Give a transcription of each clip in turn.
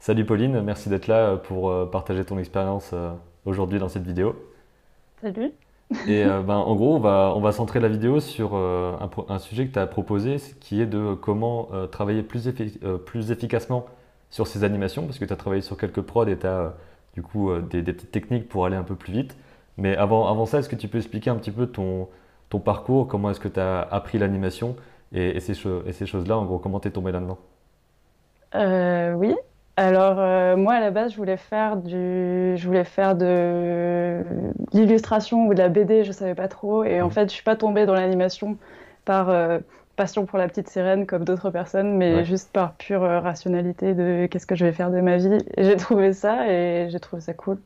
Salut Pauline, merci d'être là pour partager ton expérience aujourd'hui dans cette vidéo. Salut. Et ben, en gros, on va, on va centrer la vidéo sur un, un, sujet que tu as proposé, qui est de comment travailler plus, plus efficacement sur ces animations, parce que tu as travaillé sur quelques prods et tu as du coup des, des, petites techniques pour aller un peu plus vite. Mais avant, avant ça, est-ce que tu peux expliquer un petit peu ton, ton parcours, comment est-ce que tu as appris l'animation et, et, ces, ces choses-là, en gros, comment tu es tombé là-dedans? Euh, Oui, alors euh, moi à la base je voulais faire du, je voulais faire de l'illustration ou de la BD, je savais pas trop, et en mmh. fait je suis pas tombée dans l'animation par euh, passion pour la petite sirène comme d'autres personnes, mais juste par pure rationalité de qu'est-ce que je vais faire de ma vie. J'ai trouvé ça et j'ai trouvé ça cool.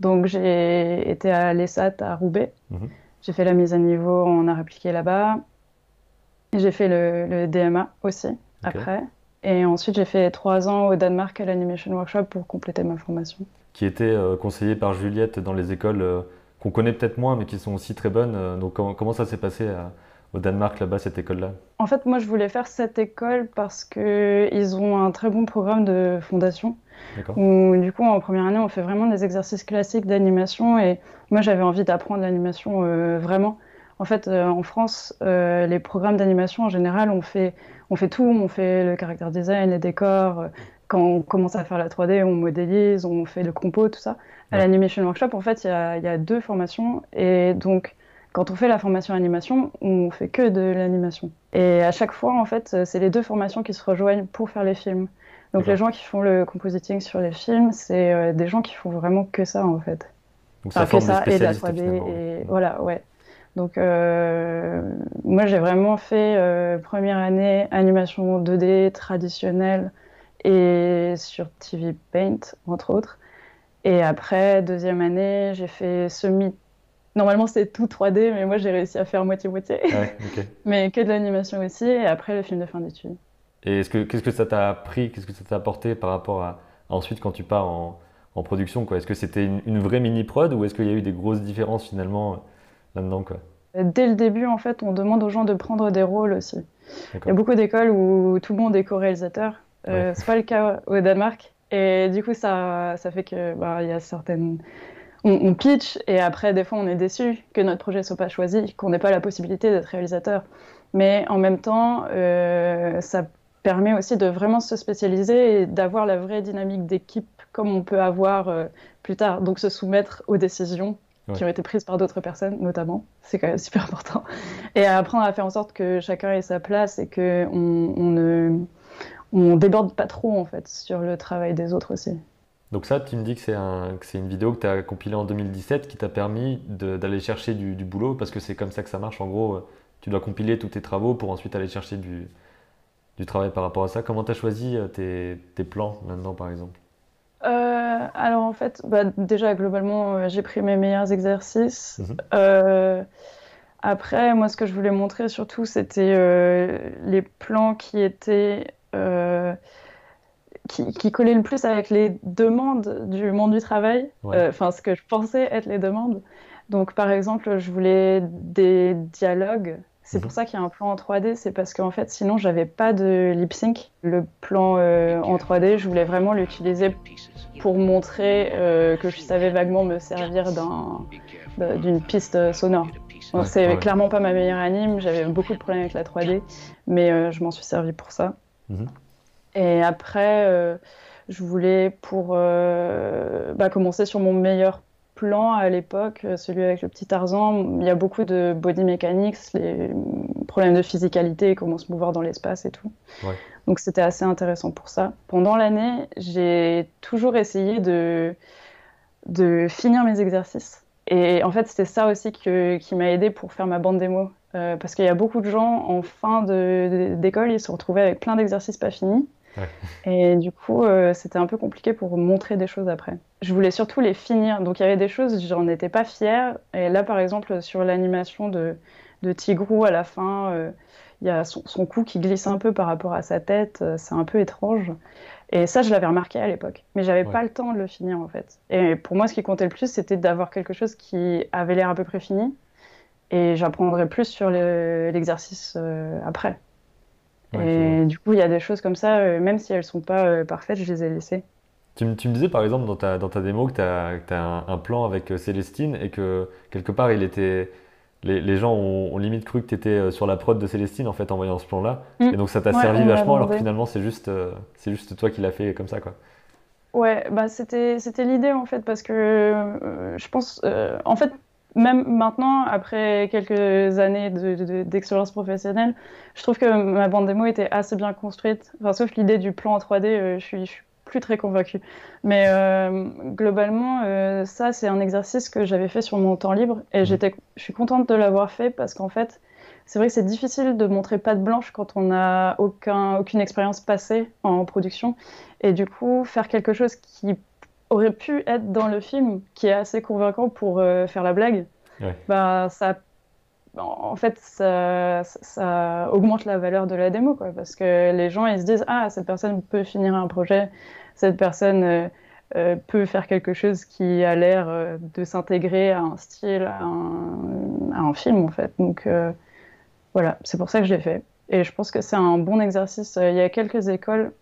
Donc j'ai été à l'ESAT à Roubaix. Mmh. J'ai fait la mise à niveau en art appliqué là-bas. J'ai fait le, DMA aussi après. Et ensuite, j'ai fait trois ans au Danemark à l'Animation Workshop pour compléter ma formation. Qui était euh, conseillée par Juliette dans les écoles euh, qu'on connaît peut-être moins, mais qui sont aussi très bonnes. Euh, donc, comment, ça s'est passé au Danemark, là-bas, cette école-là? En fait, moi, je voulais faire cette école parce qu'ils ont un très bon programme de fondation. Où, du coup, en première année, on fait vraiment des exercices classiques d'animation. Et moi, j'avais envie d'apprendre l'animation euh, vraiment. En fait, euh, en France, euh, les programmes d'animation, en général, on fait, on fait tout. On fait le caractère design, les décors. Quand on commence à faire la 3D, on modélise, on fait le compo, tout ça. À l'Animation Workshop, en fait, il y a, y a, deux formations. Et donc, quand on fait la formation animation, on fait que de l'animation. Et à chaque fois, en fait, c'est les deux formations qui se rejoignent pour faire les films. Donc les gens qui font le compositing sur les films, c'est euh, des gens qui font vraiment que ça en fait. Donc ça que ça et la 3D et voilà ouais. Donc euh, moi j'ai vraiment fait euh, première année animation 2D traditionnelle et sur TV Paint entre autres. Et après deuxième année j'ai fait semi. Normalement c'est tout 3D mais moi j'ai réussi à faire moitié moitié. Ouais, mais que de l'animation aussi et après le film de fin d'études. Et est-ce que, qu'est-ce que ça t'a appris, qu'est-ce que ça t'a apporté par rapport à, ensuite quand tu pars en, en production quoi? Est-ce que c'était une, vraie mini-prod ou est-ce qu'il y a eu des grosses différences finalement euh, là-dedans quoi? Dès le début, en fait, on demande aux gens de prendre des rôles aussi. Il y a beaucoup d'écoles où tout le monde est co-réalisateur. Euh, C'est pas le cas au Danemark. Et du coup, ça, ça fait que bah, y a certaines. On, on, pitch et après, des fois, on est déçu que notre projet soit pas choisi, qu'on n'ait pas la possibilité d'être réalisateur. Mais en même temps, euh, ça permet aussi de vraiment se spécialiser et d'avoir la vraie dynamique d'équipe comme on peut avoir euh, plus tard. Donc se soumettre aux décisions qui ont été prises par d'autres personnes, notamment. C'est quand même super important. Et apprendre à faire en sorte que chacun ait sa place et qu'on on ne on déborde pas trop en fait sur le travail des autres aussi. Donc ça, tu me dis que c'est un, une vidéo que tu as compilée en 2017 qui t'a permis d'aller chercher du, du, boulot parce que c'est comme ça que ça marche. En gros, tu dois compiler tous tes travaux pour ensuite aller chercher du, du travail par rapport à ça. Comment tu as choisi euh, tes, tes, plans maintenant, par exemple? Euh, Alors, en fait, bah, déjà, globalement, euh, j'ai pris mes meilleurs exercices. Mhm. après, moi, ce que je voulais montrer surtout, c'était les plans qui étaient. Qui, qui, collaient le plus avec les demandes du monde du travail, enfin ce que je pensais être les demandes. Donc par exemple, je voulais des dialogues c'est pour mhm. ça qu'il y a un plan en 3D, c'est parce qu'en fait, sinon, j'avais pas de lip sync. Le plan euh, en 3D, je voulais vraiment l'utiliser pour montrer euh, que je savais vaguement me servir d'une piste sonore. c'est clairement pas ma meilleure anime, j'avais beaucoup de problèmes avec la 3D, mais euh, je m'en suis servi pour ça. Mhm. Et après, je voulais pour bah, commencer sur mon meilleur plan à l'époque, euh, celui avec le petit Tarzan, il y a beaucoup de body mechanics, les problèmes de physicalité, comment se mouvoir dans l'espace et tout. Donc c'était assez intéressant pour ça. Pendant l'année, j'ai toujours essayé de, de finir mes exercices. Et en fait, c'était ça aussi que, qui m'a aidé pour faire ma bande démo. Euh, parce qu'il y a beaucoup de gens en fin d'école, ils se retrouvaient avec plein d'exercices pas finis. Et du coup, euh, c'était un peu compliqué pour montrer des choses après. Je voulais surtout les finir. Donc il y avait des choses, j'en étais pas fière. Et là, par exemple, sur l'animation de, de, Tigrou à la fin, euh, il y a son, son, cou qui glisse un peu par rapport à sa tête. Euh, c'est un peu étrange. Et ça, je l'avais remarqué à l'époque. Mais j'avais pas le temps de le finir en fait. Et pour moi, ce qui comptait le plus, c'était d'avoir quelque chose qui avait l'air à peu près fini. Et j'apprendrai plus sur l'exercice après. Et du coup, il y a des choses comme ça, même si elles sont pas parfaites, je les ai laissées. Tu, me disais par exemple dans ta, dans ta démo que tu as, un, plan avec Célestine et que quelque part il était. Les, gens ont, limite cru que tu étais sur la prod de Célestine en fait en voyant ce plan-là. Mm. Et donc ça t'a servi vachement alors que finalement c'est juste, c'est juste toi qui l'as fait comme ça quoi. Ouais, bah c'était c'était l'idée en fait parce que euh, je pense euh, en fait même maintenant après quelques années d'expérience professionnelle, je trouve que ma bande démo était assez bien construite. Enfin sauf l'idée du plan en 3D, euh, je suis je suis plus très convaincue. Mais globalement ça c'est un exercice que j'avais fait sur mon temps libre et mmh. j'étais je suis contente de l'avoir fait parce qu'en fait c'est vrai que c'est difficile de montrer patte blanche quand on n'a aucun, aucune expérience passée en production. Et du coup, faire quelque chose qui aurait pu être dans le film, qui est assez convaincant pour euh, faire la blague, bah, ça, en fait, ça, ça, augmente la valeur de la démo. Quoi, parce que les gens, ils se disent Ah, cette personne peut finir un projet, cette personne. Euh, euh, peut faire quelque chose qui a l'air de s'intégrer à un style, à un, à un, film en fait. Donc voilà, c'est pour ça que je l'ai fait. Et je pense que c'est un bon exercice. Il y a quelques écoles,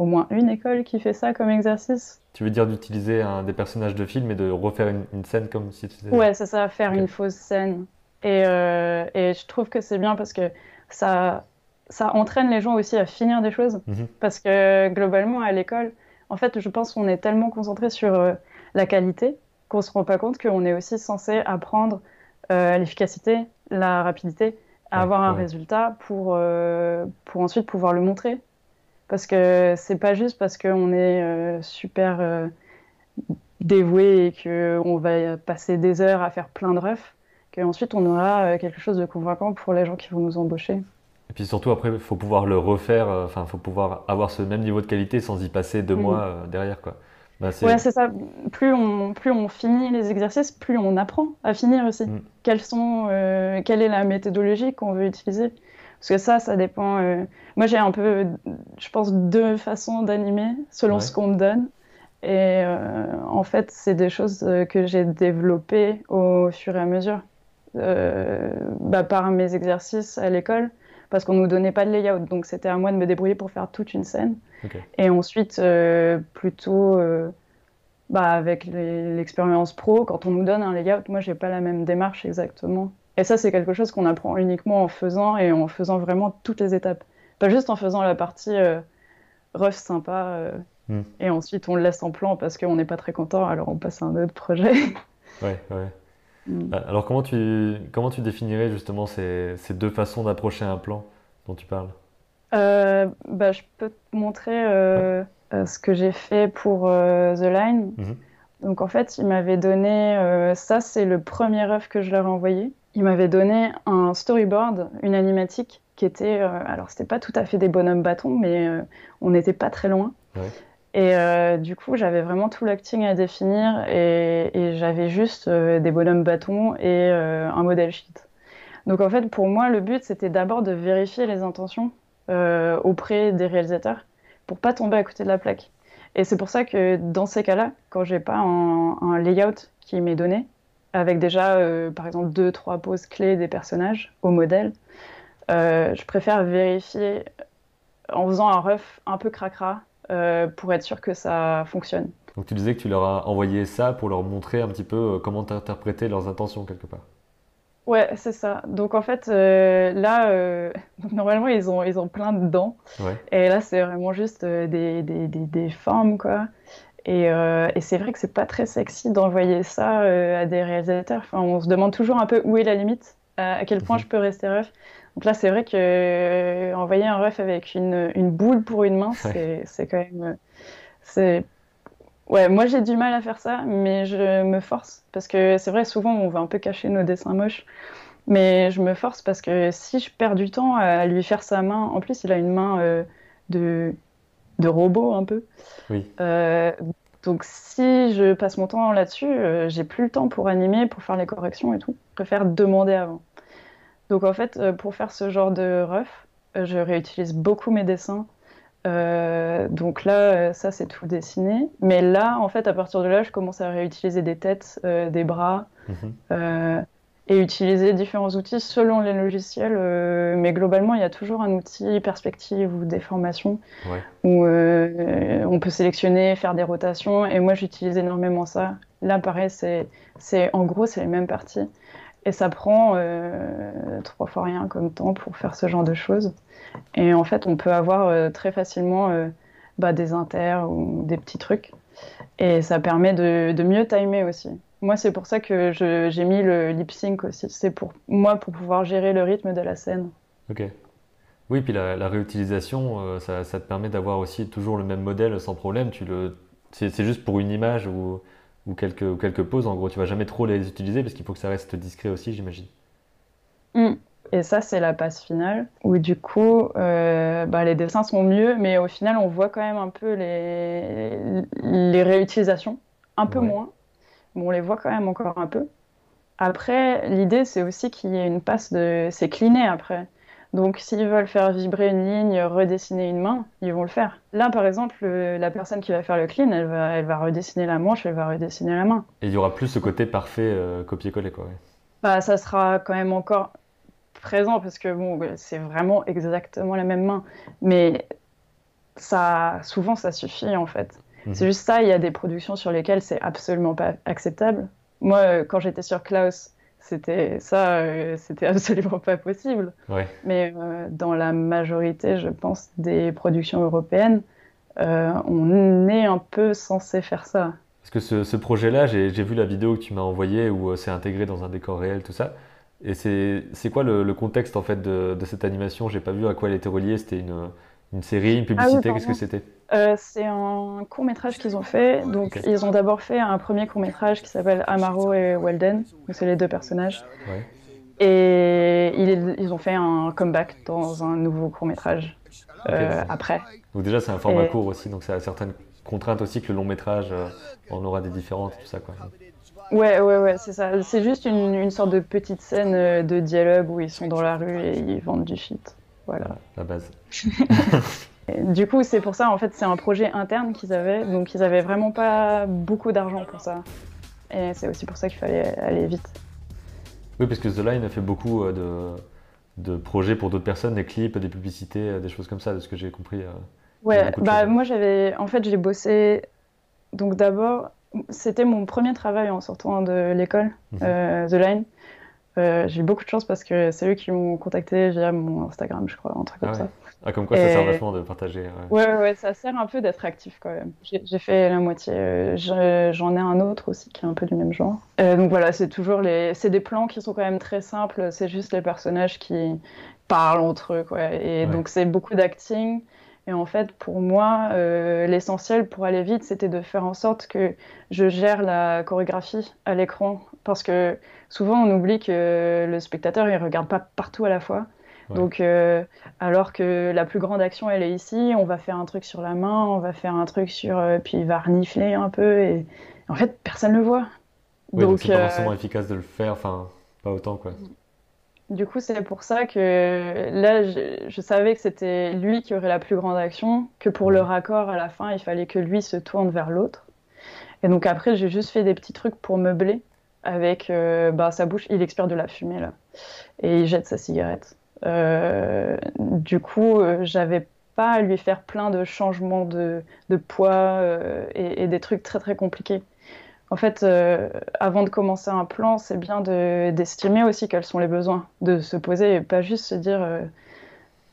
au moins une école qui fait ça comme exercice. Tu veux dire d'utiliser des personnages de film et de refaire une, scène comme si tu faisais... Ouais, c'est ça, faire une fausse scène. Et, euh, et je trouve que c'est bien parce que ça, ça entraîne les gens aussi à finir des choses. Mhm. Parce que globalement, à l'école, en fait, je pense qu'on est tellement concentré sur euh, la qualité qu'on se rend pas compte qu'on est aussi censé apprendre euh, l'efficacité, la rapidité à avoir un résultat pour, euh, pour ensuite pouvoir le montrer. Parce que c'est pas juste parce qu'on est euh, super euh, dévoué et qu'on va passer des heures à faire plein de refs qu'ensuite on aura quelque chose de convaincant pour les gens qui vont nous embaucher. Et puis surtout après, il faut pouvoir le refaire, enfin, il faut pouvoir avoir ce même niveau de qualité sans y passer deux mm. mois derrière. quoi. Bah, ouais, c'est ça. Plus on, plus on finit les exercices, plus on apprend à finir aussi. Mm. Quelles sont, euh, quelle est la méthodologie qu'on veut utiliser? Parce que ça, ça dépend. Euh, moi, j'ai un peu, je pense, deux façons d'animer selon ce qu'on me donne. Et euh, en fait, c'est des choses que j'ai développées au fur et à mesure bah, par mes exercices à l'école, parce qu'on nous donnait pas de layout, donc c'était à moi de me débrouiller pour faire toute une scène. Et ensuite, euh, plutôt euh, bah, avec l'expérience pro, quand on nous donne un layout, moi, j'ai pas la même démarche exactement. Et ça, c'est quelque chose qu'on apprend uniquement en faisant et en faisant vraiment toutes les étapes. Pas juste en faisant la partie euh, rough sympa hmm. et ensuite on le laisse en plan parce qu'on n'est pas très content, alors on passe à un autre projet. ouais, ouais. Hmm. Alors comment tu, comment tu définirais justement ces, ces deux façons d'approcher un plan dont tu parles? Euh, bah, Je peux te montrer euh, euh, ce que j'ai fait pour The Line. Mhm. Donc en fait, il m'avait donné, ça c'est le premier œuf que je leur ai envoyé. Il m'avait donné un storyboard, une animatique qui était, alors c'était pas tout à fait des bonhommes bâtons, mais on n'était pas très loin. Et du coup, j'avais vraiment tout l'acting à définir et, et j'avais juste des bonhommes bâtons et un modèle sheet. Donc en fait, pour moi, le but, c'était d'abord de vérifier les intentions euh, auprès des réalisateurs pour pas tomber à côté de la plaque. Et c'est pour ça que dans ces cas-là, quand j'ai pas un, layout qui m'est donné, avec déjà euh, par exemple deux trois poses clés des personnages au modèle, euh, je préfère vérifier en faisant un ref un peu cracra pour être sûr que ça fonctionne. Donc tu disais que tu leur as envoyé ça pour leur montrer un petit peu comment interpréter leurs intentions quelque part. Ouais, c'est ça. Donc en fait, euh, là, euh, normalement, ils ont, ils ont plein de dents. Et là, c'est vraiment juste euh, des, des, des, formes, quoi. Et, et c'est vrai que c'est pas très sexy d'envoyer ça à des réalisateurs. Enfin, on se demande toujours un peu où est la limite, à quel point mhm. je peux rester ref. Donc là, c'est vrai que envoyer un ref avec une, une boule pour une main, c'est quand même. C'est Ouais, moi j'ai du mal à faire ça, mais je me force. Parce que c'est vrai, souvent on va un peu cacher nos dessins moches. Mais je me force parce que si je perds du temps à lui faire sa main, en plus il a une main euh, de, de robot un peu. Oui. Euh, donc si je passe mon temps là-dessus, euh, j'ai plus le temps pour animer, pour faire les corrections et tout. Je préfère demander avant. Donc en fait, pour faire ce genre de ref, je réutilise beaucoup mes dessins euh, donc là, euh, ça c'est tout dessiné. Mais là, en fait, à partir de là, je commence à réutiliser des têtes, euh, des bras. Mhm. Et utiliser différents outils selon les logiciels. Euh, mais globalement, il y a toujours un outil perspective ou déformation où euh, on peut sélectionner, faire des rotations. Et moi, j'utilise énormément ça. Là, pareil, c'est, c'est en gros, c'est les mêmes parties. Et ça prend euh, trois fois rien comme temps pour faire ce genre de choses. Et en fait, on peut avoir très facilement bah, des inters ou des petits trucs. Et ça permet de, de mieux timer aussi. Moi, c'est pour ça que j'ai mis le lip sync aussi. C'est pour moi pour pouvoir gérer le rythme de la scène. Ok. Oui, puis la, réutilisation, euh, ça, te permet d'avoir aussi toujours le même modèle sans problème. Tu le, c'est juste pour une image ou, ou quelques, quelques poses. En gros, tu vas jamais trop les utiliser parce qu'il faut que ça reste discret aussi, j'imagine. Hmm. Et ça, c'est la passe finale, où du coup, euh, bah, les dessins sont mieux, mais au final, on voit quand même un peu les, les réutilisations, un peu moins on les voit quand même encore un peu. Après, l'idée, c'est aussi qu'il y ait une passe de. C'est cliné après. Donc, s'ils veulent faire vibrer une ligne, redessiner une main, ils vont le faire. Là, par exemple, la personne qui va faire le clean, elle va, elle va redessiner la manche, elle va redessiner la main. Et il y aura plus ce côté parfait euh, copier-coller, quoi. Bah, ça sera quand même encore présent parce que bon, c'est vraiment exactement la même main. Mais ça, souvent, ça suffit en fait. Mhm. C'est juste ça, il y a des productions sur lesquelles c'est absolument pas acceptable. Moi, euh, quand j'étais sur Klaus, c'était ça, euh, c'était absolument pas possible. Mais euh, dans la majorité, je pense, des productions européennes, on est un peu censé faire ça. Parce que ce, projet-là, j'ai vu la vidéo que tu m'as envoyée où c'est intégré dans un décor réel, tout ça. Et c'est quoi le, contexte en fait de, de cette animation? J'ai pas vu à quoi elle était reliée. C'était une, une série, une ah publicité, qu'est-ce que c'était? Euh, C'est un court métrage qu'ils ont fait. Donc ils ont d'abord fait un premier court métrage qui s'appelle Amaro et Walden. C'est les deux personnages. Et ils, ont fait un comeback dans un nouveau court métrage euh, après. Donc déjà c'est un format court aussi, donc ça a certaines contraintes aussi que le long métrage euh, en aura des différentes, tout ça quoi. Ouais, ouais, ouais, c'est ça. C'est juste une, une, sorte de petite scène de dialogue où ils sont dans la rue et ils vendent du shit. Voilà. La base. du coup, c'est pour ça, en fait, c'est un projet interne qu'ils avaient, donc ils avaient vraiment pas beaucoup d'argent pour ça. Et c'est aussi pour ça qu'il fallait aller vite. Oui, parce que The Line a fait beaucoup euh, de, de projets pour d'autres personnes, des clips, des publicités, euh, des choses comme ça, de ce que j'ai compris. Euh, ouais, bah moi j'avais, en fait, j'ai bossé. Donc d'abord, c'était mon premier travail en sortant de l'école, mhm. The Line. Euh, j'ai eu beaucoup de chance parce que c'est eux qui m'ont contacté via mon Instagram, je crois, un truc comme ah ça. Ah, comme quoi ça sert vachement de partager. Ouais, ouais, ouais ça sert un peu d'être actif quand même. J'ai fait la moitié. Euh, j'en ai un autre aussi qui est un peu du même genre. Euh, donc voilà, c'est toujours les. C'est des plans qui sont quand même très simples. C'est juste les personnages qui parlent entre eux, quoi. Et donc c'est beaucoup d'acting. Et en fait, pour moi, l'essentiel pour aller vite, c'était de faire en sorte que je gère la chorégraphie à l'écran. Parce que souvent on oublie que le spectateur il regarde pas partout à la fois. Donc, euh, alors que la plus grande action, elle est ici, on va faire un truc sur la main, on va faire un truc sur. Euh, puis il va renifler un peu, et en fait, personne ne le voit. donc, c'est pas euh, forcément efficace de le faire, enfin, pas autant, quoi. Du coup, c'est pour ça que là, je, savais que c'était lui qui aurait la plus grande action, que pour le raccord à la fin, il fallait que lui se tourne vers l'autre. Et donc après, j'ai juste fait des petits trucs pour meubler avec euh, bah, sa bouche, il expire de la fumée là, et il jette sa cigarette. Euh, du coup, euh, j'avais pas à lui faire plein de changements de, de poids et, des trucs très très compliqués. En fait, avant de commencer un plan, c'est bien d'estimer aussi quels sont les besoins, de se poser et pas juste se dire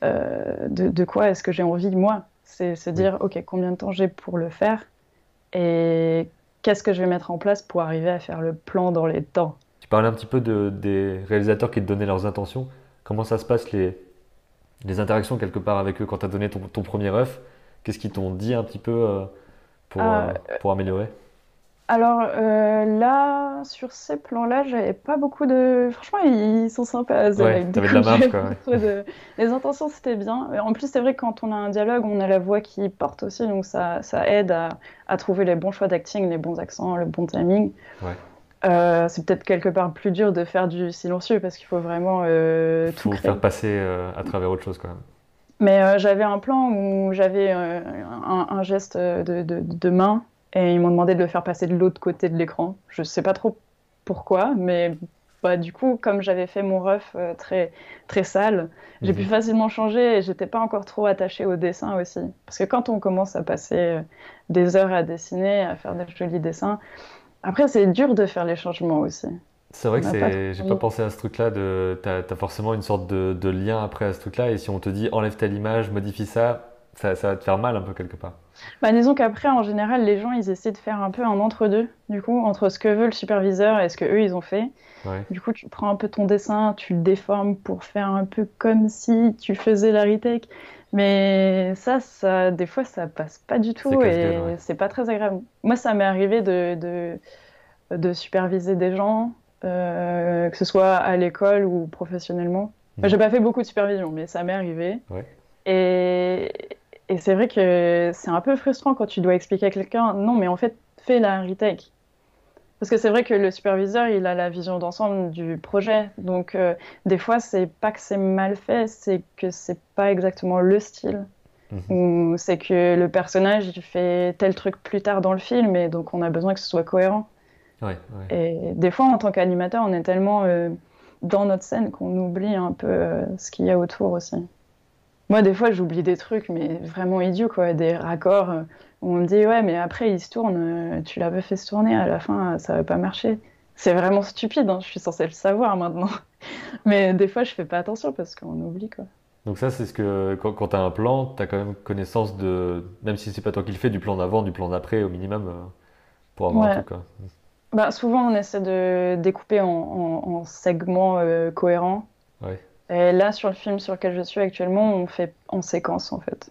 de, de, quoi est-ce que j'ai envie moi. C'est se dire, ok, combien de temps j'ai pour le faire et qu'est-ce que je vais mettre en place pour arriver à faire le plan dans les temps. Tu parlais un petit peu de, des réalisateurs qui te donnaient leurs intentions. Comment ça se passe les, les interactions quelque part avec eux quand tu as donné ton, ton premier œuf? Qu'est-ce qu'ils t'ont dit un petit peu euh, pour, ah, euh, pour améliorer? Alors euh, là, sur ces plans-là, j'avais pas beaucoup de. Franchement, ils sont sympas. Ouais, t'avais de la marge, quoi. Les intentions, c'était bien. En plus, c'est vrai que quand on a un dialogue, on a la voix qui porte aussi, donc ça, ça aide à, à, trouver les bons choix d'acting, les bons accents, le bon timing. Ouais. Euh, c'est peut-être quelque part plus dur de faire du silencieux parce qu'il faut vraiment euh, tout faut faire passer euh, à travers autre chose quand même. Mais j'avais un plan où j'avais un, un, geste de, de, de main et ils m'ont demandé de le faire passer de l'autre côté de l'écran. Je sais pas trop pourquoi, mais bah, du coup, comme j'avais fait mon ref euh, très, très sale, j'ai pu mhm. facilement changer et j'étais pas encore trop attachée au dessin aussi. Parce que quand on commence à passer euh, des heures à dessiner, à faire des jolis dessins, après, c'est dur de faire les changements aussi. C'est vrai que c'est. J'ai pas pensé à ce truc-là. De... Tu as, forcément une sorte de, de, lien après à ce truc-là. Et si on te dit enlève telle image, modifie ça, ça, ça va te faire mal un peu quelque part. Bah, disons qu'après, en général, les gens, ils essaient de faire un peu un entre-deux, du coup, entre ce que veut le superviseur et ce que eux, ils ont fait. Du coup, tu prends un peu ton dessin, tu le déformes pour faire un peu comme si tu faisais la retake. Mais ça, ça, des fois, ça passe pas du tout et c'est pas très agréable. Moi, ça m'est arrivé de, de, de, superviser des gens, euh, que ce soit à l'école ou professionnellement. Mmh. J'ai pas fait beaucoup de supervision, mais ça m'est arrivé. Et, et c'est vrai que c'est un peu frustrant quand tu dois expliquer à quelqu'un non, mais en fait, fais la retake. Parce que c'est vrai que le superviseur, il a la vision d'ensemble du projet. Donc, euh, des fois, c'est pas que c'est mal fait, c'est que c'est pas exactement le style. Mhm. Ou c'est que le personnage, il fait tel truc plus tard dans le film, et donc on a besoin que ce soit cohérent. Et des fois, en tant qu'animateur, on est tellement euh, dans notre scène qu'on oublie un peu euh, ce qu'il y a autour aussi. Moi, des fois, j'oublie des trucs, mais vraiment idiots, quoi. Des raccords euh, où on me dit, ouais, mais après, il se tourne, euh, tu l'avais fait se tourner, à la fin, ça va pas marcher. C'est vraiment stupide, hein, je suis censée le savoir maintenant. mais des fois, je fais pas attention parce qu'on oublie, quoi. Donc ça, c'est ce que quand, quand tu as un plan, tu as quand même connaissance de, même si c'est pas toi qui le fais, du plan d'avant, du plan d'après au minimum, euh, pour avoir un tout. Quoi. Bah, souvent, on essaie de découper en, en, segments cohérents. Ouais. Et là, sur le film sur lequel je suis actuellement, on fait en séquence en fait.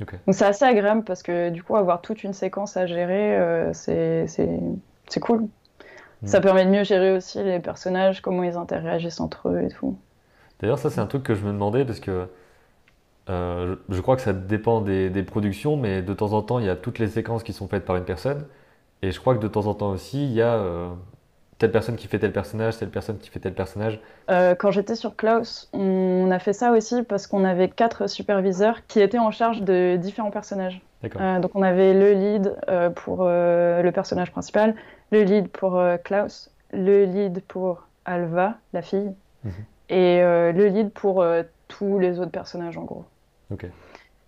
Donc c'est assez agréable parce que du coup, avoir toute une séquence à gérer, euh, c'est cool. Mm. Ça permet de mieux gérer aussi les personnages, comment ils interagissent entre eux et tout. D'ailleurs, ça c'est un truc que je me demandais parce que euh, je crois que ça dépend des, des, productions, mais de temps en temps, il y a toutes les séquences qui sont faites par une personne. Et je crois que de temps en temps aussi, il y a euh, telle personne qui fait tel personnage, telle personne qui fait tel personnage euh, Quand j'étais sur Klaus, on a fait ça aussi parce qu'on avait quatre superviseurs qui étaient en charge de différents personnages. Euh, donc on avait le lead euh, pour le personnage principal, le lead pour Klaus, le lead pour Alva, la fille, mhm. et le lead pour tous les autres personnages en gros.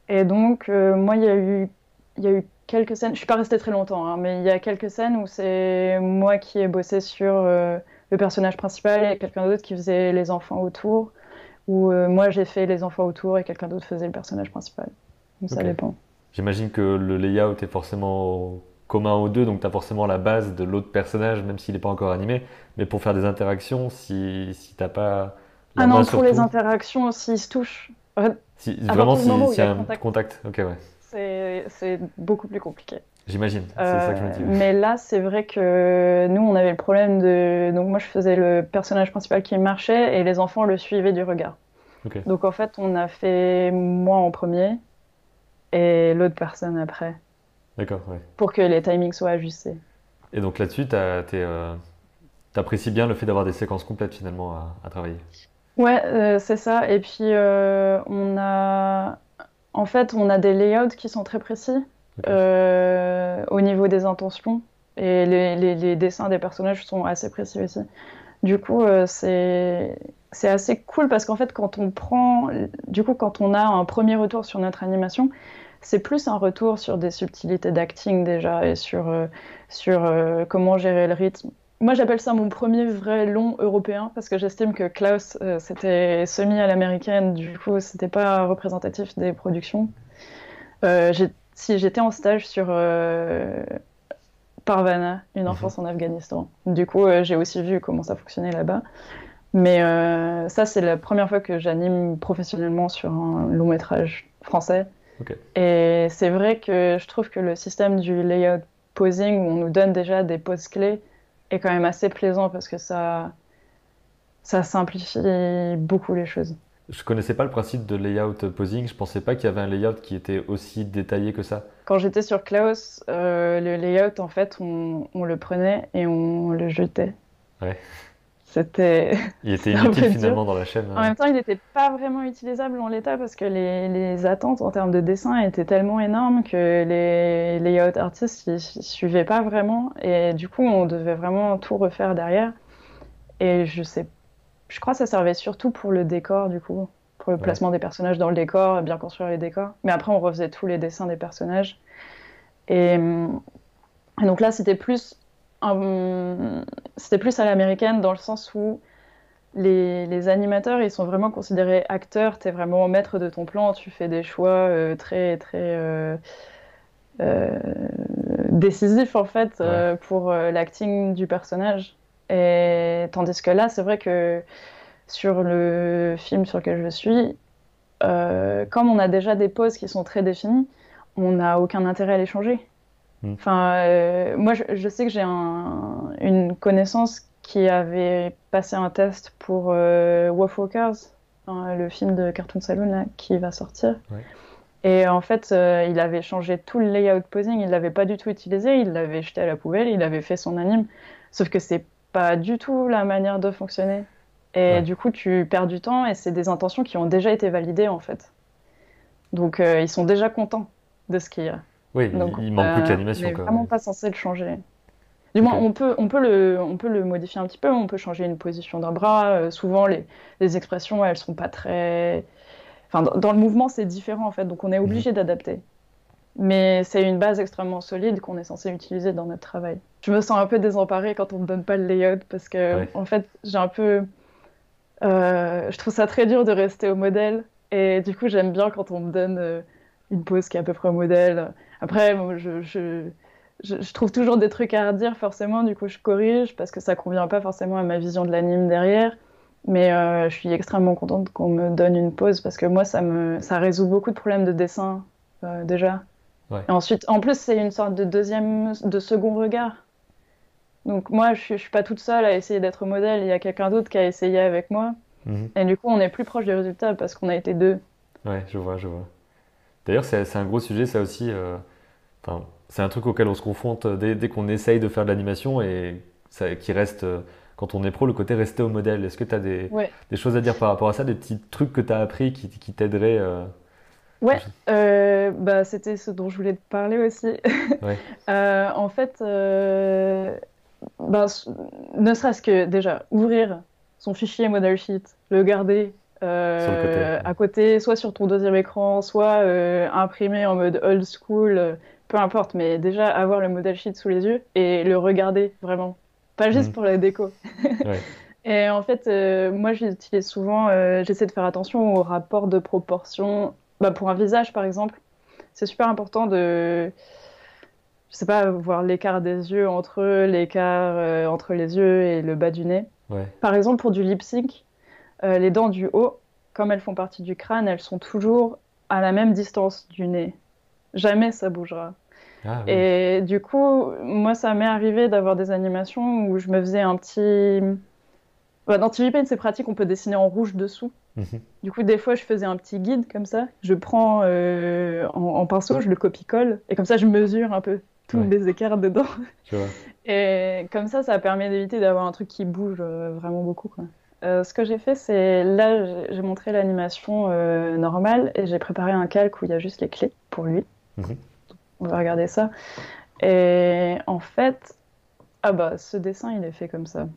Et donc moi il y a eu il y a eu quelques scènes, je suis pas restée très longtemps, hein, mais il y a quelques scènes où c'est moi qui ai bossé sur euh, le personnage principal et quelqu'un d'autre qui faisait les enfants autour, ou euh, moi j'ai fait les enfants autour et quelqu'un d'autre faisait le personnage principal. Donc ça dépend. J'imagine que le layout est forcément commun aux deux, donc tu as forcément la base de l'autre personnage, même s'il n'est pas encore animé, mais pour faire des interactions, si, si t'as pas... ah non, pour les interactions, s'ils se touchent. Si, vraiment, s'il y a un contact. contact. Ok, ouais c'est beaucoup plus compliqué. J'imagine, c'est ça que je me dis. Euh, mais là, c'est vrai que nous, on avait le problème de. Donc, moi, je faisais le personnage principal qui marchait et les enfants le suivaient du regard. Donc, en fait, on a fait moi en premier et l'autre personne après. D'accord. Pour que les timings soient ajustés. Et donc là-dessus, tu euh, apprécies bien le fait d'avoir des séquences complètes finalement à, travailler? Ouais, euh, c'est ça. Et puis, on a en fait, on a des layouts qui sont très précis euh, au niveau des intentions. Et les, dessins des personnages sont assez précis aussi. Du coup, euh, c'est assez cool parce qu'en fait, quand on prend, du coup, quand on a un premier retour sur notre animation, c'est plus un retour sur des subtilités d'acting déjà et sur, euh, sur comment gérer le rythme moi, j'appelle ça mon premier vrai long européen parce que j'estime que Klaus, euh, c'était semi à l'américaine, du coup, c'était pas représentatif des productions. Euh, si j'étais en stage sur euh, Parvana, une mhm. enfance en Afghanistan, du coup, j'ai aussi vu comment ça fonctionnait là-bas. Mais ça, c'est la première fois que j'anime professionnellement sur un long métrage français. Et c'est vrai que je trouve que le système du layout posing, où on nous donne déjà des poses clés, est quand même assez plaisant parce que ça, ça simplifie beaucoup les choses. Je connaissais pas le principe de layout posing. Je pensais pas qu'il y avait un layout qui était aussi détaillé que ça. Quand j'étais sur Klaus, euh, le layout, en fait, on, on, le prenait et on le jetait. Ouais. C'était. Il était inutile finalement dans la chaîne. En même temps, il n'était pas vraiment utilisable en l'état parce que les, les, attentes en termes de dessin étaient tellement énormes que les layout artistes ne suivaient pas vraiment et du coup, on devait vraiment tout refaire derrière. Et je sais, je crois que ça servait surtout pour le décor, du coup, pour le placement des personnages dans le décor, bien construire les décors. Mais après, on refaisait tous les dessins des personnages. Et, donc là, c'était plus, c'était plus à l'américaine dans le sens où les, animateurs, ils sont vraiment considérés acteurs. Tu es vraiment maître de ton plan. Tu fais des choix euh, très, très euh, euh, décisifs, en fait, pour l'acting du personnage. Et tandis que là, c'est vrai que sur le film sur lequel je suis, comme on a déjà des poses qui sont très définies, on n'a aucun intérêt à les changer. Hmm. Enfin, moi, je, sais que j'ai une connaissance qui avait passé un test pour euh, Wolf Walkers, le film de Cartoon Saloon là, qui va sortir. Et en fait, euh, il avait changé tout le layout posing, il l'avait pas du tout utilisé, il l'avait jeté à la poubelle, il avait fait son anime. Sauf que c'est pas du tout la manière de fonctionner. Et du coup, tu perds du temps et c'est des intentions qui ont déjà été validées en fait. Donc euh, ils sont déjà contents de ce qu'il y a. Oui, il manque plus que l'animation. On n'est vraiment pas censé le changer. Du moins, on, peut, on, peut le, on peut le modifier un petit peu, on peut changer une position d'un bras. Euh, souvent, les, les, expressions, elles sont pas très. Enfin, dans, le mouvement, c'est différent en fait, donc on est obligé mhm. d'adapter. Mais c'est une base extrêmement solide qu'on est censé utiliser dans notre travail. Je me sens un peu désemparée quand on me donne pas le layout parce que, en fait, j'ai un peu. Euh, je trouve ça très dur de rester au modèle et du coup, j'aime bien quand on me donne euh, une pose qui est à peu près au modèle. Après, je, je je, trouve toujours des trucs à redire, forcément, du coup je corrige parce que ça convient pas forcément à ma vision de l'anime derrière. Mais euh, je suis extrêmement contente qu'on me donne une pause parce que moi ça me ça résout beaucoup de problèmes de dessin euh, déjà. Et ensuite, en plus c'est une sorte de deuxième, de second regard. Donc moi je suis, suis pas toute seule à essayer d'être modèle, il y a quelqu'un d'autre qui a essayé avec moi. Mhm. Et du coup on est plus proche du résultat parce qu'on a été deux. Ouais, je vois, je vois. D'ailleurs c'est un gros sujet ça aussi. Euh, enfin, c'est un truc auquel on se confronte dès, qu'on essaye de faire de l'animation et ça, qui reste, euh, quand on est pro, le côté rester au modèle. Est-ce que tu as des, choses à dire par rapport à ça, des petits trucs que tu as appris qui, t'aideraient euh, Ouais, euh, bah, c'était ce dont je voulais te parler aussi. en fait, bah, ne serait-ce que déjà ouvrir son fichier model sheet, le garder à côté, soit sur ton deuxième écran, soit imprimé en mode old school peu importe, mais déjà avoir le modèle sheet sous les yeux et le regarder vraiment, pas juste mhm. pour la déco. Et en fait, euh, moi, j'utilise souvent, euh, j'essaie de faire attention au rapport de proportion. Bah, pour un visage, par exemple, c'est super important de, je sais pas, voir l'écart des yeux entre eux, l'écart euh, entre les yeux et le bas du nez. Par exemple, pour du lip sync, les dents du haut, comme elles font partie du crâne, elles sont toujours à la même distance du nez. Jamais ça bougera. Ah et du coup, moi, ça m'est arrivé d'avoir des animations où je me faisais un petit. Bah, dans TV Paint, c'est pratique, on peut dessiner en rouge dessous. Mhm. Du coup, des fois, je faisais un petit guide comme ça. Je prends euh, en, pinceau, je le copie-colle, et comme ça, je mesure un peu tous les écarts dedans. Et comme ça, ça permet d'éviter d'avoir un truc qui bouge euh, vraiment beaucoup. Euh, ce que j'ai fait, c'est là, j'ai montré l'animation normale et j'ai préparé un calque où il y a juste les clés pour lui. Mhm on va regarder ça. Et en fait, ah bah ce dessin il est fait comme ça.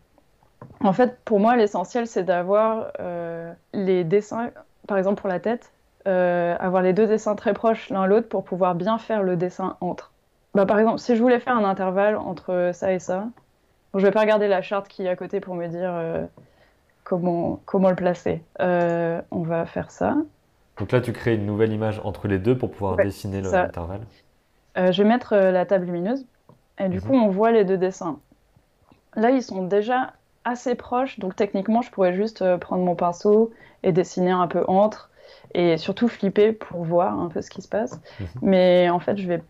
En fait, pour moi, l'essentiel c'est d'avoir euh, les dessins, par exemple pour la tête, euh, avoir les deux dessins très proches l'un l'autre pour pouvoir bien faire le dessin entre. Bah, par exemple, si je voulais faire un intervalle entre ça et ça, je vais pas regarder la charte qui est à côté pour me dire euh, comment, comment le placer. on va faire ça. Donc là, tu crées une nouvelle image entre les deux pour pouvoir dessiner l'intervalle. Euh, je vais mettre euh, la table lumineuse et du mhm. coup on voit les deux dessins. Là ils sont déjà assez proches donc techniquement je pourrais juste euh, prendre mon pinceau et dessiner un peu entre et surtout flipper pour voir un peu ce qui se passe. Mhm. Mais en fait je vais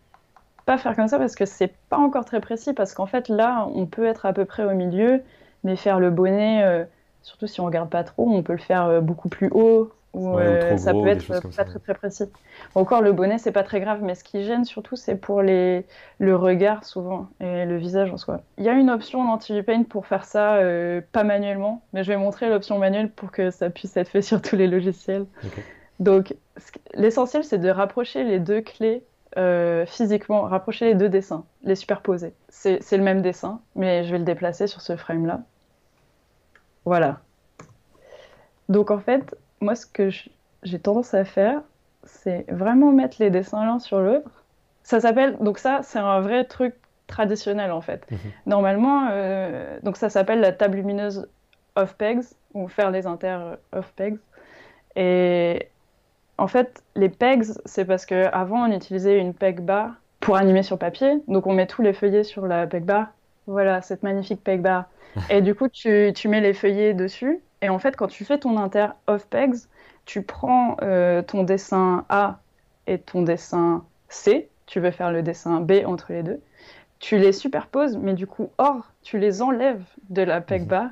pas faire comme ça parce que c'est pas encore très précis parce qu'en fait là on peut être à peu près au milieu mais faire le bonnet surtout si on regarde pas trop on peut le faire beaucoup plus haut ou euh, ça peut être pas très très précis. Encore le bonnet, c'est pas très grave, mais ce qui gêne surtout, c'est pour les... le regard souvent et le visage en soi. Il y a une option dans TV Paint pour faire ça, euh, pas manuellement, mais je vais montrer l'option manuelle pour que ça puisse être fait sur tous les logiciels. Donc l'essentiel, c'est de rapprocher les deux clés euh, physiquement, rapprocher les deux dessins, les superposer. C'est le même dessin, mais je vais le déplacer sur ce frame-là. Voilà. Donc en fait, moi ce que j'ai tendance à faire, c'est vraiment mettre les dessins l'un sur l'autre. Ça s'appelle, donc ça c'est un vrai truc traditionnel en fait. Mhm. Normalement, euh, donc ça s'appelle la table lumineuse off pegs ou faire les inters off pegs. Et en fait, les pegs, c'est parce qu'avant on utilisait une peg bar pour animer sur papier. Donc on met tous les feuillets sur la peg bar. Voilà, cette magnifique peg bar. et du coup, tu, tu, mets les feuillets dessus. Et en fait, quand tu fais ton inter off pegs, tu prends euh, ton dessin A et ton dessin C. Tu veux faire le dessin B entre les deux. Tu les superposes, mais du coup, or, tu les enlèves de la peg mhm. bar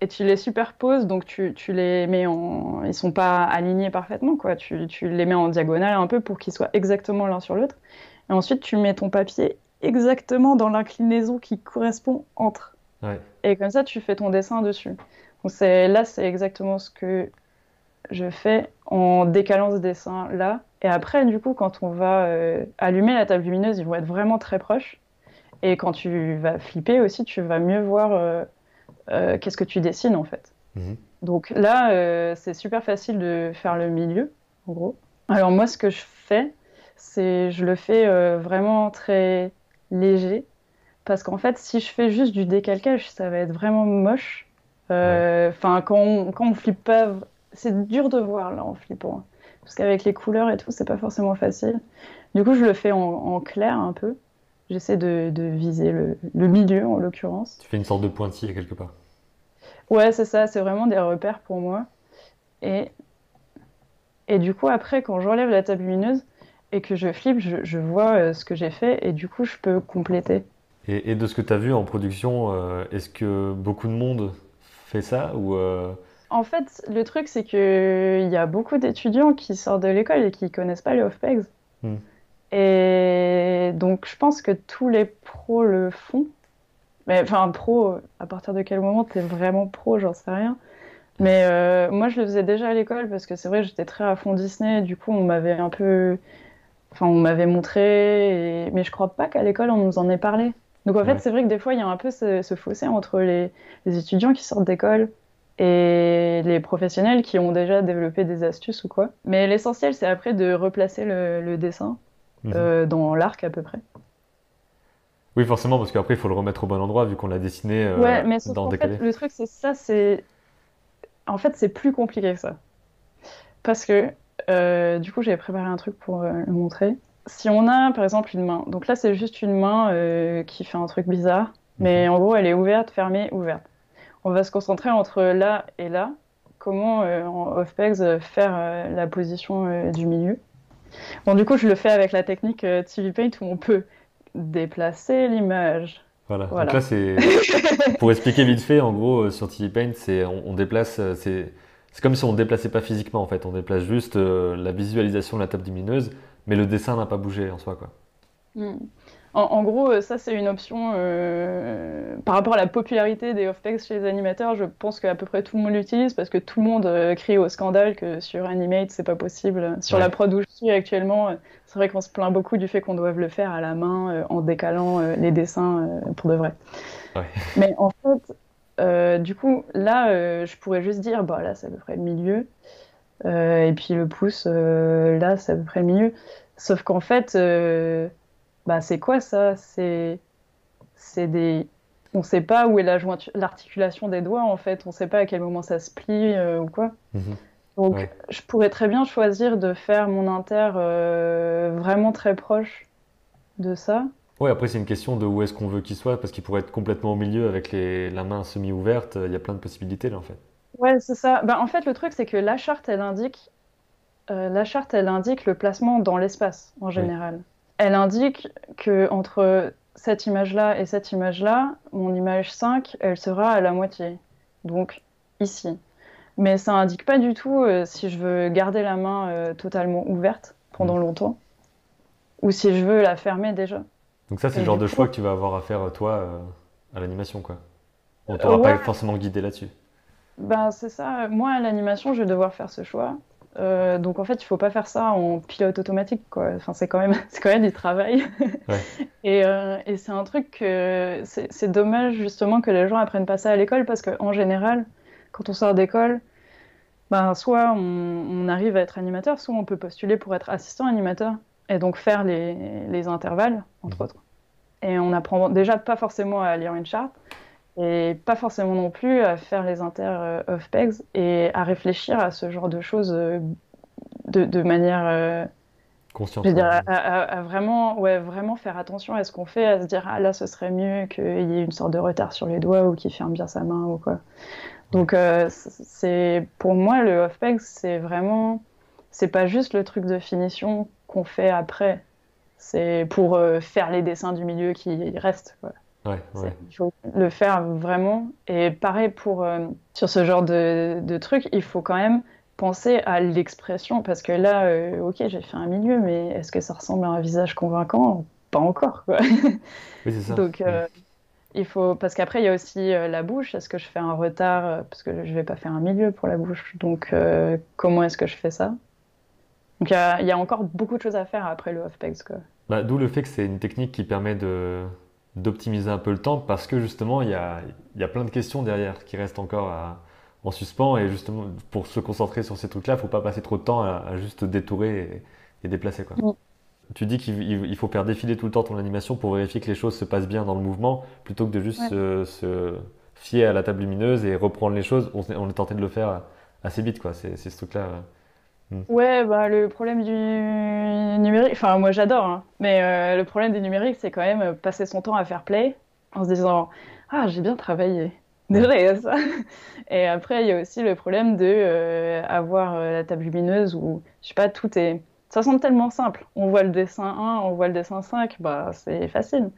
et tu les superposes, donc tu, tu, les mets en... Ils sont pas alignés parfaitement, quoi. Tu, tu les mets en diagonale un peu pour qu'ils soient exactement l'un sur l'autre. Et ensuite, tu mets ton papier exactement dans l'inclinaison qui correspond entre. Et comme ça, tu fais ton dessin dessus. Donc là, c'est exactement ce que je fais en décalant ce dessin là. Et après, du coup, quand on va euh, allumer la table lumineuse, ils vont être vraiment très proches. Et quand tu vas flipper aussi, tu vas mieux voir euh, euh, qu'est-ce que tu dessines en fait. Mhm. Donc là, c'est super facile de faire le milieu, en gros. Alors moi, ce que je fais, c'est je le fais vraiment très léger. Parce qu'en fait si je fais juste du décalcage ça va être vraiment moche. Euh, enfin quand on, quand on flippe pas c'est dur de voir là en flippant. Hein. parce qu'avec les couleurs et tout c'est pas forcément facile. Du coup je le fais en, clair un peu. J'essaie de, viser le, milieu en l'occurrence. Tu fais une sorte de pointille quelque part. Ouais c'est ça c'est vraiment des repères pour moi. Et et du coup après quand j'enlève la table lumineuse et que je flippe, je, vois euh, ce que j'ai fait et du coup je peux compléter. Et, de ce que tu as vu en production, euh, est-ce que beaucoup de monde fait ça ou euh? En fait, le truc c'est qu'il y a beaucoup d'étudiants qui sortent de l'école et qui connaissent pas les off-pegs. Hmm. Et donc je pense que tous les pros le font. Mais enfin, pro, à partir de quel moment tu es vraiment pro, j'en sais rien. Mais moi, je le faisais déjà à l'école parce que c'est vrai, j'étais très à fond Disney. du coup, on m'avait un peu Enfin, on m'avait montré, mais je crois pas qu'à l'école on nous en ait parlé. Donc en fait, c'est vrai que des fois, il y a un peu ce, fossé entre les, étudiants qui sortent d'école et les professionnels qui ont déjà développé des astuces ou quoi. Mais l'essentiel, c'est après de replacer le, dessin mhm. euh, dans l'arc à peu près. Oui, forcément, parce qu'après, il faut le remettre au bon endroit vu qu'on l'a dessiné euh, ouais, mais dans Fait, le truc, c'est ça, c'est... En fait, c'est plus compliqué que ça. Parce que euh, du coup, j'avais préparé un truc pour euh, le montrer. Si on a, par exemple, une main, donc là, c'est juste une main euh, qui fait un truc bizarre, mais mhm. en gros, elle est ouverte, fermée, ouverte. On va se concentrer entre là et là. Comment, en off-pegs, faire la position du milieu. Bon, du coup, je le fais avec la technique TV Paint où on peut déplacer l'image. Voilà. Donc là, c'est pour expliquer vite fait, en gros, sur TV Paint, c'est on, déplace, c'est c'est comme si on ne déplaçait pas physiquement en fait, on déplace juste euh, la visualisation de la table lumineuse, mais le dessin n'a pas bougé en soi. Quoi. Hmm. En, gros, euh, ça c'est une option euh, par rapport à la popularité des off-text chez les animateurs. Je pense qu'à peu près tout le monde l'utilise parce que tout le monde crie au scandale que sur Animate c'est pas possible. Sur la prod où je suis actuellement, c'est vrai qu'on se plaint beaucoup du fait qu'on doive le faire à la main en décalant les dessins pour de vrai. Ouais. Mais en fait, euh, du coup, là, euh, je pourrais juste dire, bah là, c'est à peu près le milieu. Euh, et puis le pouce, là, c'est à peu près le milieu. Sauf qu'en fait, bah, c'est quoi ça? C'est des. On sait pas où est l'articulation des doigts, en fait. On sait pas à quel moment ça se plie ou quoi. Mhm. Donc, je pourrais très bien choisir de faire mon inter vraiment très proche de ça. Oui, après, c'est une question de où est-ce qu'on veut qu'il soit, parce qu'il pourrait être complètement au milieu avec les, la main semi-ouverte. Il y a plein de possibilités là, en fait. Ouais, c'est ça. Ben, en fait, le truc, c'est que la charte, elle indique, euh, la charte, elle indique le placement dans l'espace, en général. Elle indique que entre cette image-là et cette image-là, mon image 5, elle sera à la moitié. Donc, ici. Mais ça indique pas du tout euh, si je veux garder la main euh, totalement ouverte pendant mm. longtemps, ou si je veux la fermer déjà. Donc ça, c'est le genre de choix que tu vas avoir à faire toi euh, à l'animation, quoi. On t'aura pas forcément guidé là-dessus. Ben c'est ça. Moi, à l'animation, je vais devoir faire ce choix. Euh, donc en fait, il faut pas faire ça en pilote automatique, quoi. Enfin, c'est quand même, c'est quand même du travail. et, euh, et c'est un truc que c'est dommage justement que les gens apprennent pas ça à l'école parce qu'en général, quand on sort d'école, ben, soit on, arrive à être animateur, soit on peut postuler pour être assistant animateur et donc faire les, les intervalles, entre mhm. autres. Et on apprend déjà pas forcément à lire une charte et pas forcément non plus à faire les inter euh, of pegs et à réfléchir à ce genre de choses euh, de, de manière euh, consciente. à, vraiment, ouais, vraiment faire attention à ce qu'on fait, à se dire ah là ce serait mieux qu'il y ait une sorte de retard sur les doigts ou qu'il ferme bien sa main ou quoi. Donc c'est pour moi le off pegs c'est vraiment c'est pas juste le truc de finition qu'on fait après, c'est pour faire les dessins du milieu qui restent. Quoi. Il faut le faire vraiment. Et pareil pour euh, sur ce genre de, de truc, il faut quand même penser à l'expression parce que là, euh, ok, j'ai fait un milieu, mais est-ce que ça ressemble à un visage convaincant? Pas encore. Quoi. Oui, ça. Donc euh, il faut parce qu'après il y a aussi la bouche. Est-ce que je fais un retard parce que je vais pas faire un milieu pour la bouche? Donc comment est-ce que je fais ça? Donc il y, a encore beaucoup de choses à faire après le off-pegs. Bah, D'où le fait que c'est une technique qui permet d'optimiser un peu le temps parce que justement il y a, y a, plein de questions derrière qui restent encore en suspens et justement pour se concentrer sur ces trucs-là, il faut pas passer trop de temps à, juste détourer et, déplacer quoi. Tu dis qu'il faut faire défiler tout le temps ton animation pour vérifier que les choses se passent bien dans le mouvement plutôt que de juste se, fier à la table lumineuse et reprendre les choses. On, on est tenté de le faire assez vite quoi. C'est ce truc-là. Mm. Ouais, bah, le problème du numérique, enfin moi j'adore, hein. mais euh, le problème du numérique c'est quand même euh, passer son temps à faire play en se disant ah j'ai bien travaillé. Déjà il y a ça. Et après il y a aussi le problème de euh, avoir la table lumineuse où je sais pas tout est ça semble tellement simple. On voit le dessin 1, on voit le dessin 5, bah c'est facile.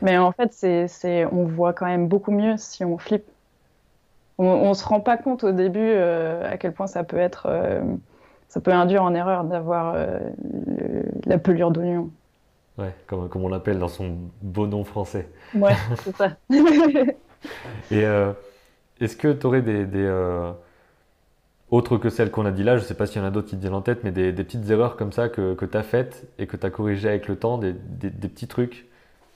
Mais en fait c'est on voit quand même beaucoup mieux si on flippe. On, on se rend pas compte au début à quel point ça peut être ça peut induire en erreur d'avoir euh, la pelure d'oignon. Ouais, comme, comme on l'appelle dans son beau nom français. Ouais, c'est ça. Et euh, est-ce que tu aurais des, des euh, autres que celles qu'on a dit là, je ne sais pas s'il y en a d'autres qui te viennent en tête, mais des, des petites erreurs comme ça que, que tu as faites et que tu as corrigées avec le temps, des, des, petits trucs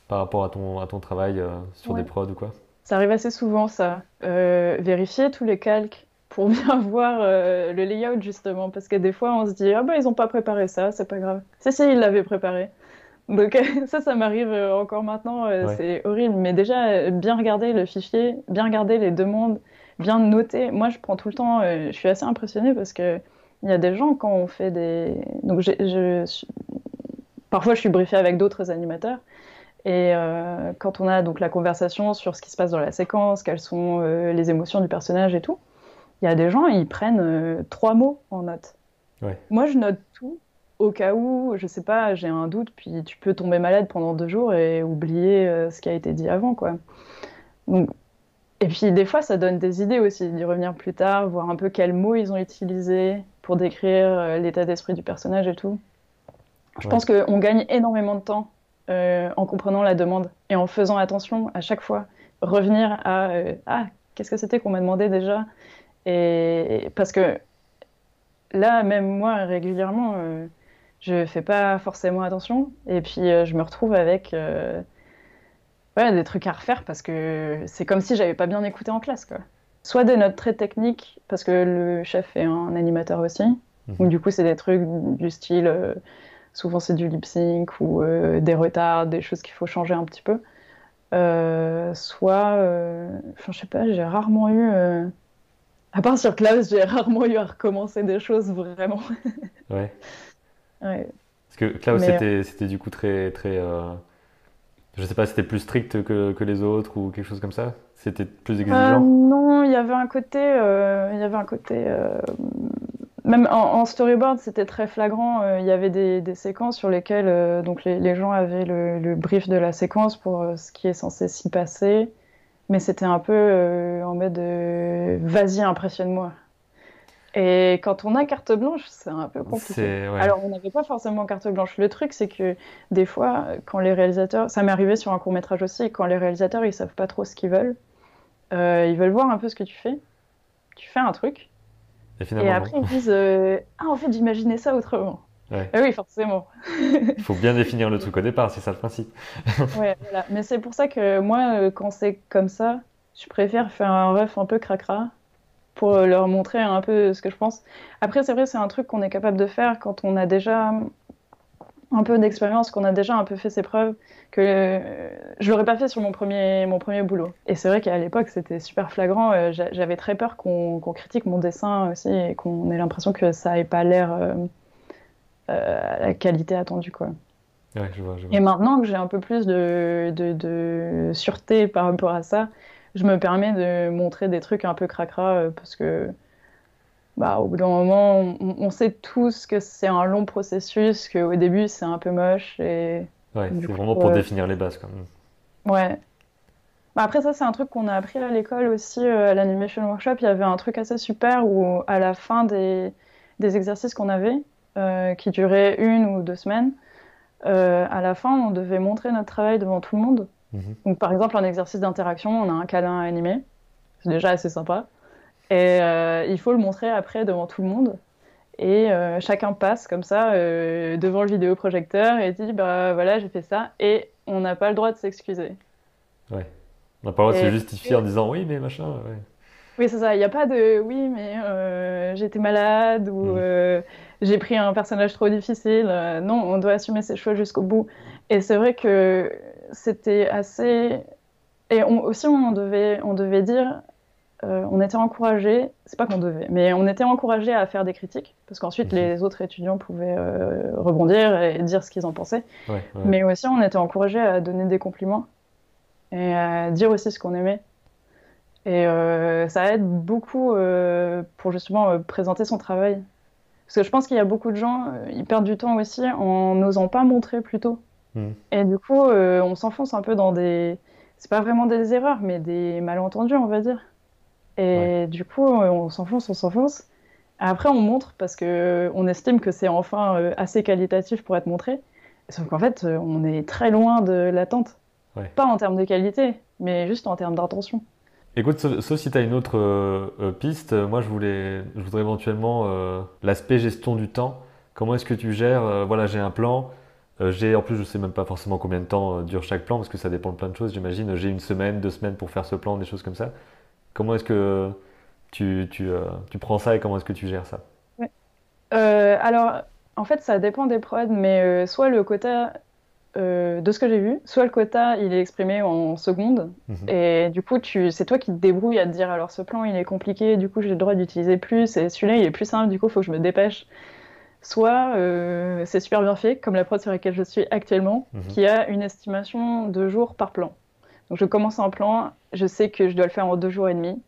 par rapport à ton, à ton travail sur des prods ou quoi? Ça arrive assez souvent, ça. vérifier tous les calques pour bien voir euh, le layout justement. Parce que des fois on se dit ah bah ils ont pas préparé ça c'est pas grave. C'est si ils l'avaient préparé. Donc ça ça m'arrive euh, encore maintenant euh, c'est horrible. Mais déjà bien regarder le fichier bien regarder les demandes bien noter. Moi je prends tout le temps je suis assez impressionnée parce que il y a des gens quand on fait des donc je parfois je suis briefée avec d'autres animateurs. Et quand on a donc la conversation sur ce qui se passe dans la séquence, quelles sont les émotions du personnage et tout, il y a des gens, ils prennent euh, trois mots en note. Moi, je note tout au cas où, je sais pas, j'ai un doute, puis tu peux tomber malade pendant deux jours et oublier euh, ce qui a été dit avant, quoi. Donc, et puis des fois, ça donne des idées aussi, d'y revenir plus tard, voir un peu quels mots ils ont utilisés pour décrire euh, l'état d'esprit du personnage et tout. Je pense qu'on gagne énormément de temps en comprenant la demande et en faisant attention à chaque fois, revenir à ah qu'est-ce que c'était qu'on m'a demandé déjà? Et parce que là, même moi, régulièrement, euh, je fais pas forcément attention. Et puis, euh, je me retrouve avec euh, des trucs à refaire parce que c'est comme si j'avais pas bien écouté en classe. Quoi. Soit des notes très techniques, parce que le chef est un animateur aussi. Mhm. Ou du coup, c'est des trucs du style. souvent, c'est du lip sync ou des retards, des choses qu'il faut changer un petit peu. soit, enfin, je sais pas, j'ai rarement eu à part sur Klaus, j'ai rarement eu à recommencer des choses vraiment. ouais. ouais. Parce que Klaus, euh, c'était du coup très. très euh... Je sais pas, c'était plus strict que, que, les autres ou quelque chose comme ça? C'était plus euh, exigeant Non, il y avait un côté. Euh, y avait un côté. Même en, storyboard, c'était très flagrant. Il y avait des, des, séquences sur lesquelles donc les, les, gens avaient le, le, brief de la séquence pour ce qui est censé s'y passer mais c'était un peu euh, en mode euh, vas-y, impressionne-moi. Et quand on a carte blanche, c'est un peu compliqué. Alors, on n'avait pas forcément carte blanche. Le truc, c'est que des fois, quand les réalisateurs, ça m'est arrivé sur un court métrage aussi, quand les réalisateurs, ils savent pas trop ce qu'ils veulent, euh, ils veulent voir un peu ce que tu fais. Tu fais un truc. Et, après, ils disent Ah, en fait, j'imaginais ça autrement. Ah oui, forcément. Il faut bien définir le truc au départ, c'est ça le principe. ouais, voilà. Mais c'est pour ça que moi, euh, quand c'est comme ça, je préfère faire un ref un peu cracra pour leur montrer un peu ce que je pense. Après, c'est vrai, c'est un truc qu'on est capable de faire quand on a déjà un peu d'expérience, qu'on a déjà un peu fait ses preuves, que euh, je l'aurais pas fait sur mon premier, mon premier boulot. Et c'est vrai qu'à l'époque, c'était super flagrant. Euh, j'avais très peur qu'on critique mon dessin aussi et qu'on ait l'impression que ça n'ait pas l'air euh, la qualité attendue. Quoi. Ouais, je vois, je vois. Et maintenant que j'ai un peu plus de, de, de, sûreté par rapport à ça, je me permets de montrer des trucs un peu cracra parce que bah, au bout d'un moment, on, sait tous que c'est un long processus, qu'au début c'est un peu moche. Et, ouais, c'est vraiment pour définir les bases quand même. Ouais. Bah, après, ça, c'est un truc qu'on a appris à l'école aussi, euh, à l'Animation Workshop. Il y avait un truc assez super où, à la fin des, des exercices qu'on avait, euh, qui duraient une ou deux semaines, euh, à la fin, on devait montrer notre travail devant tout le monde. Mhm. Donc, par exemple, un exercice d'interaction, on a un câlin animé. C'est déjà assez sympa. Et euh, il faut le montrer après devant tout le monde. Et chacun passe comme ça devant le vidéoprojecteur et dit bah voilà j'ai fait ça et on n'a pas le droit de s'excuser. Ouais. On n'a pas le droit de se justifier en disant oui mais machin. Ouais. Oui c'est ça. Il n'y a pas de oui mais j'étais malade ou mm. J'ai pris un personnage trop difficile. non on doit assumer ses choix jusqu'au bout. Et c'est vrai que c'était assez et aussi on devait on devait dire euh, on était encouragé, c'est pas qu'on devait, mais on était encouragé à faire des critiques, parce qu'ensuite mhm. les autres étudiants pouvaient euh, rebondir et dire ce qu'ils en pensaient. Mais aussi on était encouragé à donner des compliments et à dire aussi ce qu'on aimait. Et euh, ça aide beaucoup pour justement présenter son travail. Parce que je pense qu'il y a beaucoup de gens, ils perdent du temps aussi en n'osant pas montrer plus tôt. Mhm. Et du coup, on s'enfonce un peu dans des. C'est pas vraiment des erreurs, mais des malentendus, on va dire. Et du coup, on s'enfonce, on s'enfonce. Après, on montre parce qu'on estime que c'est enfin euh, assez qualitatif pour être montré. Sauf qu'en fait, euh, on est très loin de l'attente. Pas en termes de qualité, mais juste en termes d'intention. Écoute, sauf, si tu as une autre euh, piste, moi je, voulais, je voudrais éventuellement l'aspect gestion du temps. Comment est-ce que tu gères Voilà, j'ai un plan. j'ai en plus, je sais même pas forcément combien de temps dure chaque plan parce que ça dépend de plein de choses. J'imagine, j'ai une semaine, deux semaines pour faire ce plan, des choses comme ça. Comment est-ce que tu, tu, euh, tu, prends ça et comment est-ce que tu gères ça? Euh, Alors, en fait, ça dépend des prods, mais euh, soit le quota, de ce que j'ai vu, soit le quota, il est exprimé en secondes, mhm. et du coup, c'est toi qui te débrouilles à te dire, alors ce plan, il est compliqué, du coup, j'ai le droit d'utiliser plus, et celui-là, il est plus simple, du coup, il faut que je me dépêche. Soit c'est super bien fait, comme la prod sur laquelle je suis actuellement, mhm. qui a une estimation de jours par plan. Donc je commence un plan, je sais que je dois le faire en deux jours et demi.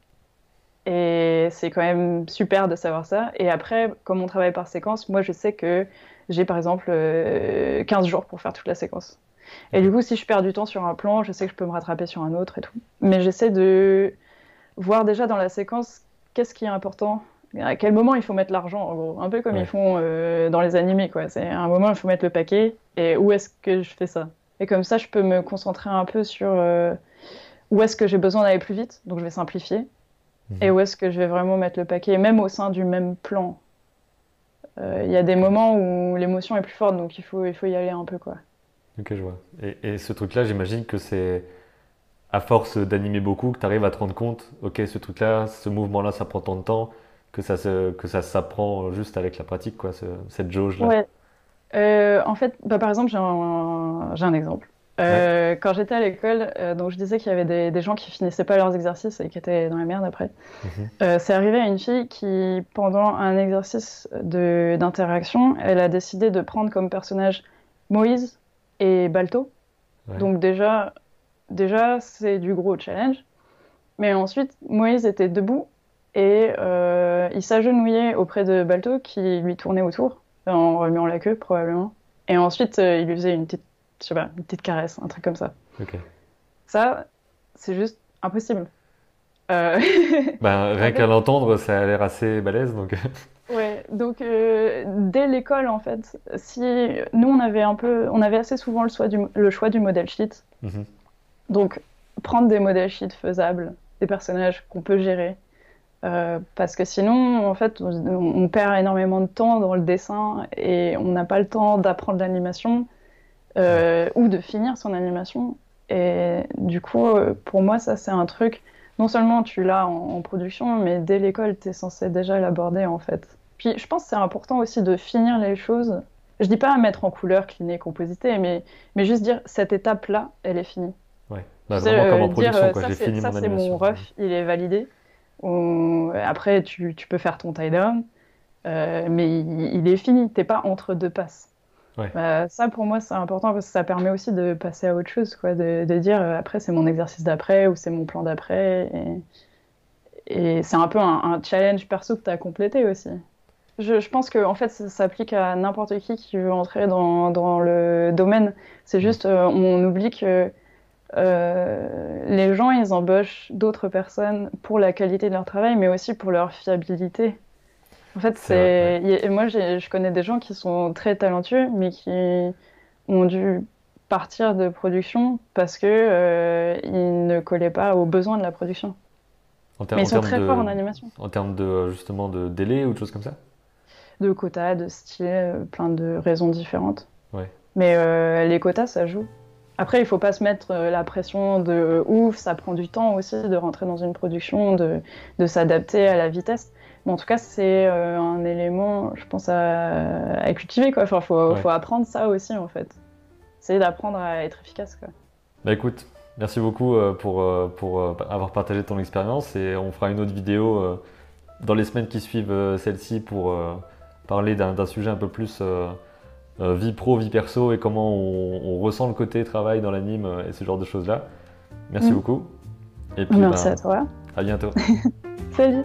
Et c'est quand même super de savoir ça. Et après, comme on travaille par séquence, moi je sais que j'ai par exemple 15 euh, jours pour faire toute la séquence. Et du coup, si je perds du temps sur un plan, je sais que je peux me rattraper sur un autre et tout. Mais j'essaie de voir déjà dans la séquence qu'est-ce qui est important, à quel moment il faut mettre l'argent, en gros? Un peu comme ils font euh, dans les animés, quoi. C'est un moment, il faut mettre le paquet. Et où est-ce que je fais ça? Et comme ça, je peux me concentrer un peu sur euh, où est-ce que j'ai besoin d'aller plus vite, donc je vais simplifier, mhm. et où est-ce que je vais vraiment mettre le paquet, même au sein du même plan. Euh, il y a des moments où l'émotion est plus forte, donc il faut, il faut y aller un peu. quoi. Ok, je vois. Et, et ce truc-là, j'imagine que c'est à force d'animer beaucoup que tu arrives à te rendre compte, ok, ce truc-là, ce mouvement-là, ça prend tant de temps, que ça, que ça s'apprend juste avec la pratique, quoi, cette jauge-là. Ouais, euh, en fait, bah, par exemple, j'ai un, un, exemple. Euh, quand j'étais à l'école, euh, donc je disais qu'il y avait des, des, gens qui finissaient pas leurs exercices et qui étaient dans la merde après. Mhm. c'est arrivé à une fille qui, pendant un exercice d'interaction, elle a décidé de prendre comme personnage Moïse et Balto. Donc déjà, déjà c'est du gros challenge. Mais ensuite, Moïse était debout et il s'agenouillait auprès de Balto qui lui tournait autour en remuant la queue probablement. Et ensuite, euh, il lui faisait une petite, je sais pas, une petite caresse, un truc comme ça. Ça, c'est juste impossible. Euh... ben, rien qu'à l'entendre, ça a l'air assez balèze, donc. ouais, donc euh, dès l'école en fait, si nous on avait un peu, on avait assez souvent le choix du, le choix du modèle sheet. Mhm. Donc prendre des modèles sheet faisables, des personnages qu'on peut gérer, euh, parce que sinon, en fait, on, perd énormément de temps dans le dessin et on n'a pas le temps d'apprendre l'animation euh, ou de finir son animation. Et du coup, euh, pour moi, ça, c'est un truc non seulement tu l'as en, production, mais dès l'école, tu es censé déjà l'aborder en fait. Puis je pense que c'est important aussi de finir les choses. Je dis pas à mettre en couleur, cliner, compositer, mais, mais juste dire cette étape-là, elle est finie. Ouais, bah, vraiment comme en production, quoi. j'ai fini Ça, c'est mon ref, il est validé. Après, tu, tu, peux faire ton tie-down, euh, mais il, est fini. T'es pas entre deux passes. Bah, ça, pour moi, c'est important parce que ça permet aussi de passer à autre chose, quoi, de, de dire euh, après, c'est mon exercice d'après ou c'est mon plan d'après. Et, et c'est un peu un, challenge perso que tu as complété aussi. Je, je, pense que en fait, ça s'applique à n'importe qui qui veut entrer dans, dans le domaine. C'est juste, euh, on oublie que euh, les gens, ils embauchent d'autres personnes pour la qualité de leur travail, mais aussi pour leur fiabilité. En fait, c'est moi, je connais des gens qui sont très talentueux, mais qui ont dû partir de production parce que euh, ils ne collaient pas aux besoins de la production. mais ils sont très forts en animation. En termes de justement de délai ou de choses comme ça? De quotas, de style, plein de raisons différentes. Ouais. Mais euh, les quotas, ça joue. Après, il faut pas se mettre euh, la pression de ouf, ça prend du temps aussi de rentrer dans une production, de, de s'adapter à la vitesse. Mais en tout cas, c'est euh, un élément, je pense, à, cultiver. Quoi. Enfin, faut, faut apprendre ça aussi, en fait. Essayer d'apprendre à être efficace. Quoi. Bah écoute, merci beaucoup euh, pour, pour avoir partagé ton expérience et on fera une autre vidéo dans les semaines qui suivent celle-ci pour parler d'un sujet un peu plus euh, vie pro, vie perso et comment on, ressent le côté travail dans l'anime euh, et ce genre de choses-là. Merci mm. beaucoup. Et puis, Merci ben, à toi. À bientôt. Salut.